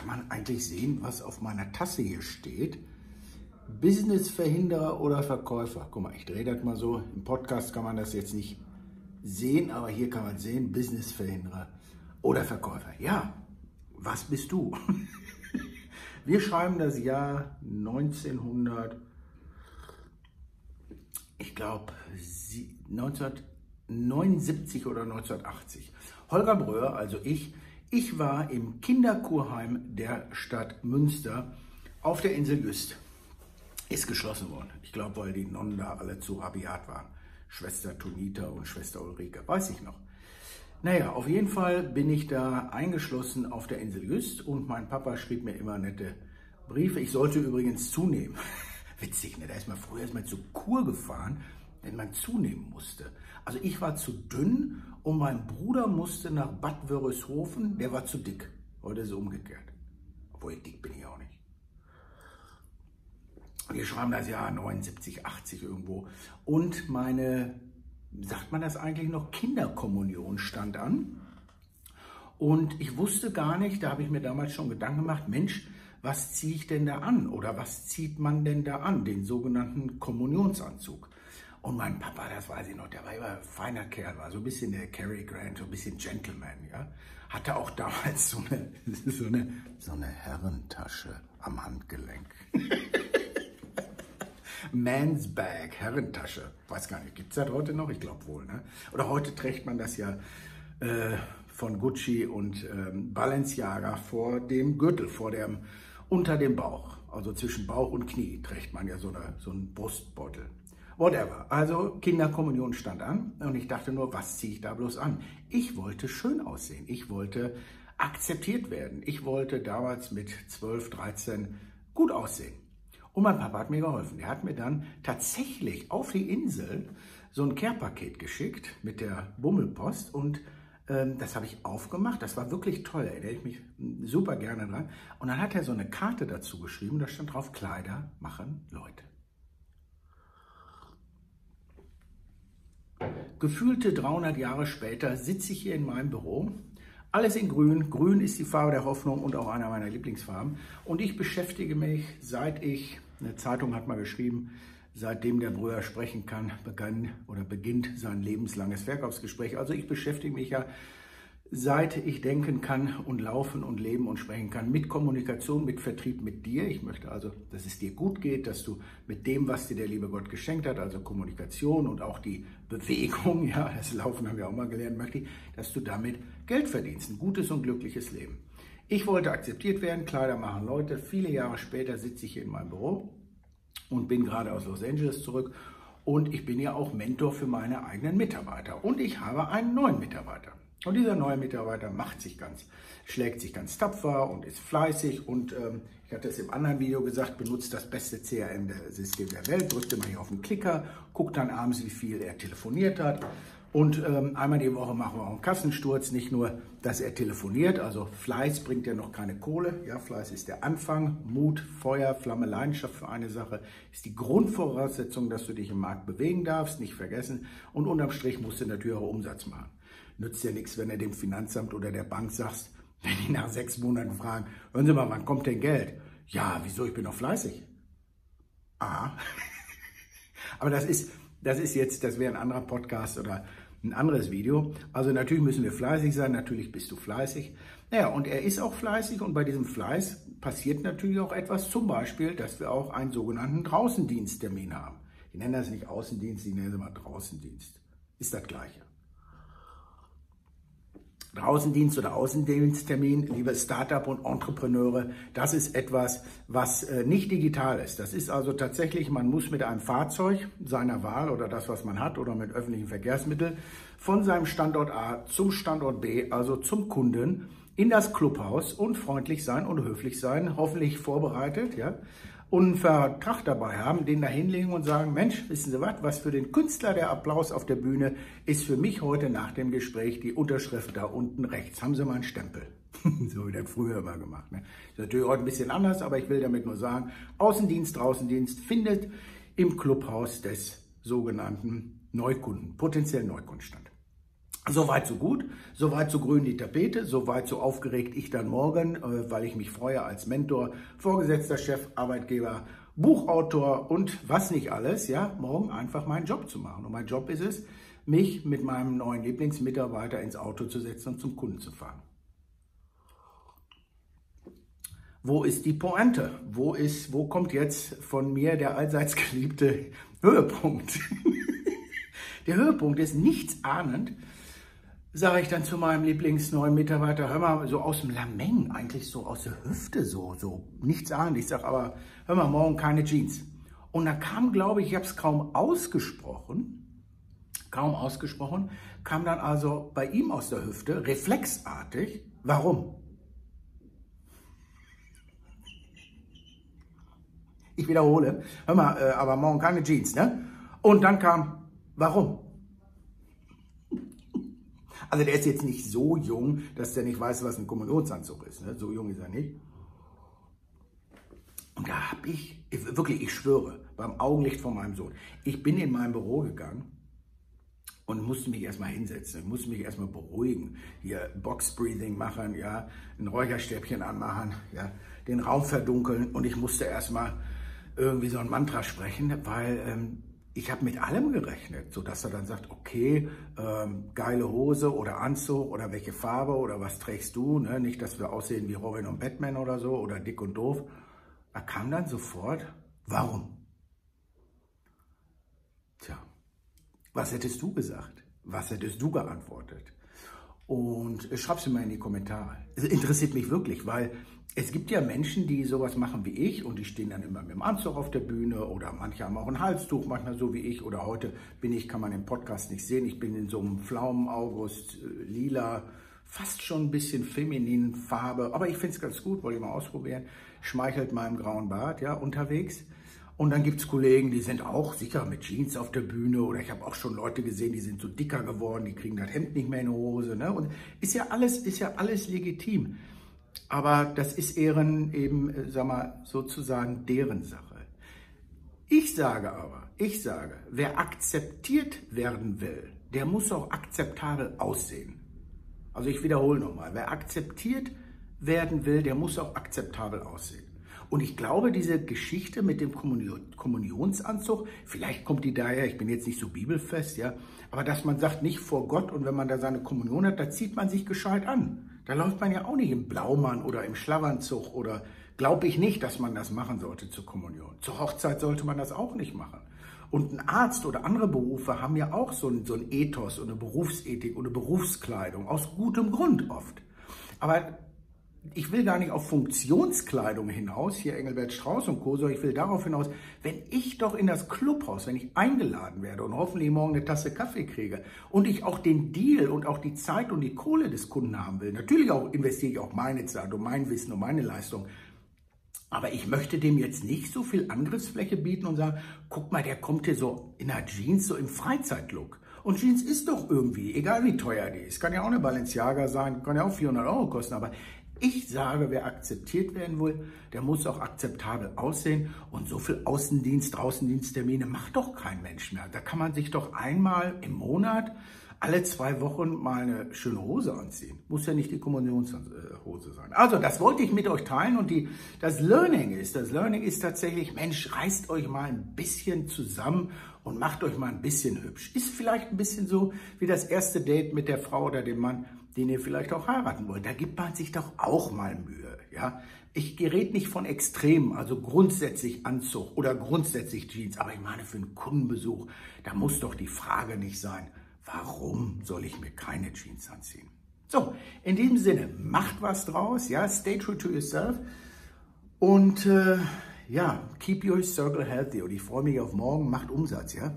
kann man eigentlich sehen, was auf meiner Tasse hier steht? Businessverhinderer oder Verkäufer. Guck mal, ich drehe das mal so. Im Podcast kann man das jetzt nicht sehen, aber hier kann man sehen, Businessverhinderer oder Verkäufer. Ja, was bist du? Wir schreiben das Jahr 1900, ich glaube 1979 oder 1980. Holger Bröhr, also ich, ich war im Kinderkurheim der Stadt Münster auf der Insel Güst. Ist geschlossen worden. Ich glaube, weil die Nonnen da alle zu rabiat waren. Schwester Tonita und Schwester Ulrike, weiß ich noch. Naja, auf jeden Fall bin ich da eingeschlossen auf der Insel Jüst und mein Papa schrieb mir immer nette Briefe. Ich sollte übrigens zunehmen. Witzig, ne? Da ist man früher ist man zur Kur gefahren, wenn man zunehmen musste. Also ich war zu dünn und mein Bruder musste nach Bad Wörishofen, der war zu dick. Heute ist es umgekehrt. Obwohl dick bin ich auch nicht. Wir schreiben das Jahr 79, 80 irgendwo. Und meine, sagt man das eigentlich noch, Kinderkommunion stand an. Und ich wusste gar nicht, da habe ich mir damals schon Gedanken gemacht, Mensch, was ziehe ich denn da an? Oder was zieht man denn da an? Den sogenannten Kommunionsanzug. Und mein Papa, das weiß ich noch, der war immer ein feiner Kerl, war so ein bisschen der Cary Grant, so ein bisschen Gentleman, ja. Hatte auch damals so eine, so eine, so eine Herrentasche am Handgelenk. Man's Bag, Herrentasche. Weiß gar nicht, gibt es das heute noch? Ich glaube wohl. Ne? Oder heute trägt man das ja äh, von Gucci und ähm, Balenciaga vor dem Gürtel, vor dem, unter dem Bauch. Also zwischen Bauch und Knie trägt man ja so, eine, so einen Brustbeutel. Whatever. Also Kinderkommunion stand an und ich dachte nur, was ziehe ich da bloß an? Ich wollte schön aussehen. Ich wollte akzeptiert werden. Ich wollte damals mit 12, 13 gut aussehen. Und mein Papa hat mir geholfen. Er hat mir dann tatsächlich auf die Insel so ein Care-Paket geschickt mit der Bummelpost und ähm, das habe ich aufgemacht. Das war wirklich toll. Erinnere ich mich super gerne dran. Und dann hat er so eine Karte dazu geschrieben. Da stand drauf: Kleider machen Leute. Gefühlte 300 Jahre später sitze ich hier in meinem Büro alles in grün. Grün ist die Farbe der Hoffnung und auch einer meiner Lieblingsfarben. Und ich beschäftige mich, seit ich, eine Zeitung hat mal geschrieben, seitdem der Brüher sprechen kann, begann oder beginnt sein lebenslanges Verkaufsgespräch. Also ich beschäftige mich ja seit ich denken kann und laufen und leben und sprechen kann, mit Kommunikation, mit Vertrieb, mit dir. Ich möchte also, dass es dir gut geht, dass du mit dem, was dir der liebe Gott geschenkt hat, also Kommunikation und auch die Bewegung, ja, das Laufen haben wir auch mal gelernt, möchte ich, dass du damit Geld verdienst, ein gutes und glückliches Leben. Ich wollte akzeptiert werden, Kleider machen Leute. Viele Jahre später sitze ich hier in meinem Büro und bin gerade aus Los Angeles zurück und ich bin ja auch Mentor für meine eigenen Mitarbeiter und ich habe einen neuen Mitarbeiter. Und dieser neue Mitarbeiter macht sich ganz, schlägt sich ganz tapfer und ist fleißig. Und ähm, ich hatte es im anderen Video gesagt, benutzt das beste CRM-System der Welt, drückt immer hier auf den Klicker, guckt dann abends, wie viel er telefoniert hat. Und ähm, einmal die Woche machen wir auch einen Kassensturz, nicht nur, dass er telefoniert, also Fleiß bringt ja noch keine Kohle. Ja, Fleiß ist der Anfang, Mut, Feuer, Flamme, Leidenschaft für eine Sache ist die Grundvoraussetzung, dass du dich im Markt bewegen darfst, nicht vergessen. Und unterm Strich musst du natürlich auch Umsatz machen. Nützt ja nichts, wenn du dem Finanzamt oder der Bank sagst, wenn die nach sechs Monaten fragen, hören Sie mal, wann kommt denn Geld? Ja, wieso, ich bin noch fleißig. Ah. Aber das ist, das ist jetzt, das wäre ein anderer Podcast oder ein anderes Video. Also natürlich müssen wir fleißig sein, natürlich bist du fleißig. Naja, und er ist auch fleißig und bei diesem Fleiß passiert natürlich auch etwas, zum Beispiel, dass wir auch einen sogenannten Draußendiensttermin haben. Ich nenne das nicht Außendienst, ich nenne es mal Draußendienst. Ist das Gleiche. Außendienst oder Außendiensttermin, liebe Startup und Entrepreneure, das ist etwas, was äh, nicht digital ist. Das ist also tatsächlich, man muss mit einem Fahrzeug seiner Wahl oder das, was man hat oder mit öffentlichen Verkehrsmitteln von seinem Standort A zum Standort B, also zum Kunden, in das Clubhaus und freundlich sein und höflich sein, hoffentlich vorbereitet, ja, und einen Vertrag dabei haben, den da hinlegen und sagen, Mensch, wissen Sie was, was für den Künstler der Applaus auf der Bühne ist für mich heute nach dem Gespräch die Unterschrift da unten rechts. Haben Sie mal einen Stempel. so wie der früher immer gemacht. Ne? Ist natürlich heute ein bisschen anders, aber ich will damit nur sagen, Außendienst, Außendienst findet im Clubhaus des sogenannten Neukunden, potenziellen Neukunden statt. Soweit so gut, soweit so grün die Tapete, soweit so aufgeregt ich dann morgen, äh, weil ich mich freue als Mentor, Vorgesetzter Chef, Arbeitgeber, Buchautor und was nicht alles, ja, morgen einfach meinen Job zu machen. Und mein Job ist es, mich mit meinem neuen Lieblingsmitarbeiter ins Auto zu setzen und zum Kunden zu fahren. Wo ist die Pointe? Wo ist, wo kommt jetzt von mir der allseits geliebte Höhepunkt? der Höhepunkt ist nichts ahnend, sage ich dann zu meinem Lieblingsneuen Mitarbeiter, hör mal, so aus dem Lameng, eigentlich so aus der Hüfte, so, so nichts ahnend. Ich sage aber, hör mal, morgen keine Jeans. Und dann kam, glaube ich, ich habe es kaum ausgesprochen, kaum ausgesprochen, kam dann also bei ihm aus der Hüfte, reflexartig, warum? Ich wiederhole, hör mal, äh, aber morgen keine Jeans, ne? Und dann kam, warum? Also der ist jetzt nicht so jung, dass der nicht weiß, was ein Kommunionsanzug ist. Ne? So jung ist er nicht. Und da habe ich, wirklich, ich schwöre, beim Augenlicht von meinem Sohn, ich bin in mein Büro gegangen und musste mich erstmal hinsetzen, musste mich erstmal beruhigen, hier Box Breathing machen, ja, ein Räucherstäbchen anmachen, ja, den Raum verdunkeln und ich musste erstmal irgendwie so ein Mantra sprechen, weil ähm, ich habe mit allem gerechnet, sodass er dann sagt, okay, ähm, geile Hose oder Anzug oder welche Farbe oder was trägst du, ne? nicht, dass wir aussehen wie Robin und Batman oder so oder dick und doof. Er kam dann sofort, warum? Tja, was hättest du gesagt? Was hättest du geantwortet? Und schreib's mir mal in die Kommentare. Es interessiert mich wirklich, weil es gibt ja Menschen, die sowas machen wie ich und die stehen dann immer mit dem Anzug auf der Bühne oder manche haben auch ein Halstuch, manchmal so wie ich oder heute bin ich, kann man im Podcast nicht sehen, ich bin in so einem Pflaumen-August, äh, lila, fast schon ein bisschen femininen Farbe, aber ich finde es ganz gut, wollte ich mal ausprobieren, schmeichelt meinem grauen Bart, ja, unterwegs. Und dann gibt es Kollegen, die sind auch sicher mit Jeans auf der Bühne oder ich habe auch schon Leute gesehen, die sind so dicker geworden, die kriegen das Hemd nicht mehr in die Hose. Ne? Und ist ja alles, ist ja alles legitim. Aber das ist ehren eben, äh, sag mal, sozusagen deren Sache. Ich sage aber, ich sage, wer akzeptiert werden will, der muss auch akzeptabel aussehen. Also ich wiederhole nochmal, wer akzeptiert werden will, der muss auch akzeptabel aussehen. Und ich glaube, diese Geschichte mit dem Kommunionsanzug, vielleicht kommt die daher, ich bin jetzt nicht so bibelfest, ja, aber dass man sagt, nicht vor Gott und wenn man da seine Kommunion hat, da zieht man sich gescheit an. Da läuft man ja auch nicht im Blaumann oder im Schlafanzug oder glaube ich nicht, dass man das machen sollte zur Kommunion. Zur Hochzeit sollte man das auch nicht machen. Und ein Arzt oder andere Berufe haben ja auch so ein, so ein Ethos und eine Berufsethik und eine Berufskleidung, aus gutem Grund oft. Aber ich will gar nicht auf Funktionskleidung hinaus, hier Engelbert Strauß und Co., sondern ich will darauf hinaus, wenn ich doch in das Clubhaus, wenn ich eingeladen werde und hoffentlich morgen eine Tasse Kaffee kriege und ich auch den Deal und auch die Zeit und die Kohle des Kunden haben will, natürlich auch investiere ich auch meine Zeit und mein Wissen und meine Leistung, aber ich möchte dem jetzt nicht so viel Angriffsfläche bieten und sagen, guck mal, der kommt hier so in der Jeans, so im Freizeitlook. Und Jeans ist doch irgendwie, egal wie teuer die ist, kann ja auch eine Balenciaga sein, kann ja auch 400 Euro kosten, aber ich sage, wer akzeptiert werden will, der muss auch akzeptabel aussehen. Und so viel Außendienst, Außendiensttermine macht doch kein Mensch mehr. Da kann man sich doch einmal im Monat, alle zwei Wochen mal eine schöne Hose anziehen. Muss ja nicht die Kommunionshose sein. Also, das wollte ich mit euch teilen. Und die, das Learning ist, das Learning ist tatsächlich, Mensch, reißt euch mal ein bisschen zusammen und macht euch mal ein bisschen hübsch. Ist vielleicht ein bisschen so wie das erste Date mit der Frau oder dem Mann den ihr vielleicht auch heiraten wollt. Da gibt man sich doch auch mal Mühe. Ja? Ich gerät nicht von Extremen, also grundsätzlich Anzug oder grundsätzlich Jeans, aber ich meine für einen Kundenbesuch, da muss doch die Frage nicht sein, warum soll ich mir keine Jeans anziehen? So, in diesem Sinne, macht was draus, ja, stay true to yourself und äh, ja, keep your circle healthy und ich freue mich auf morgen, macht Umsatz, ja.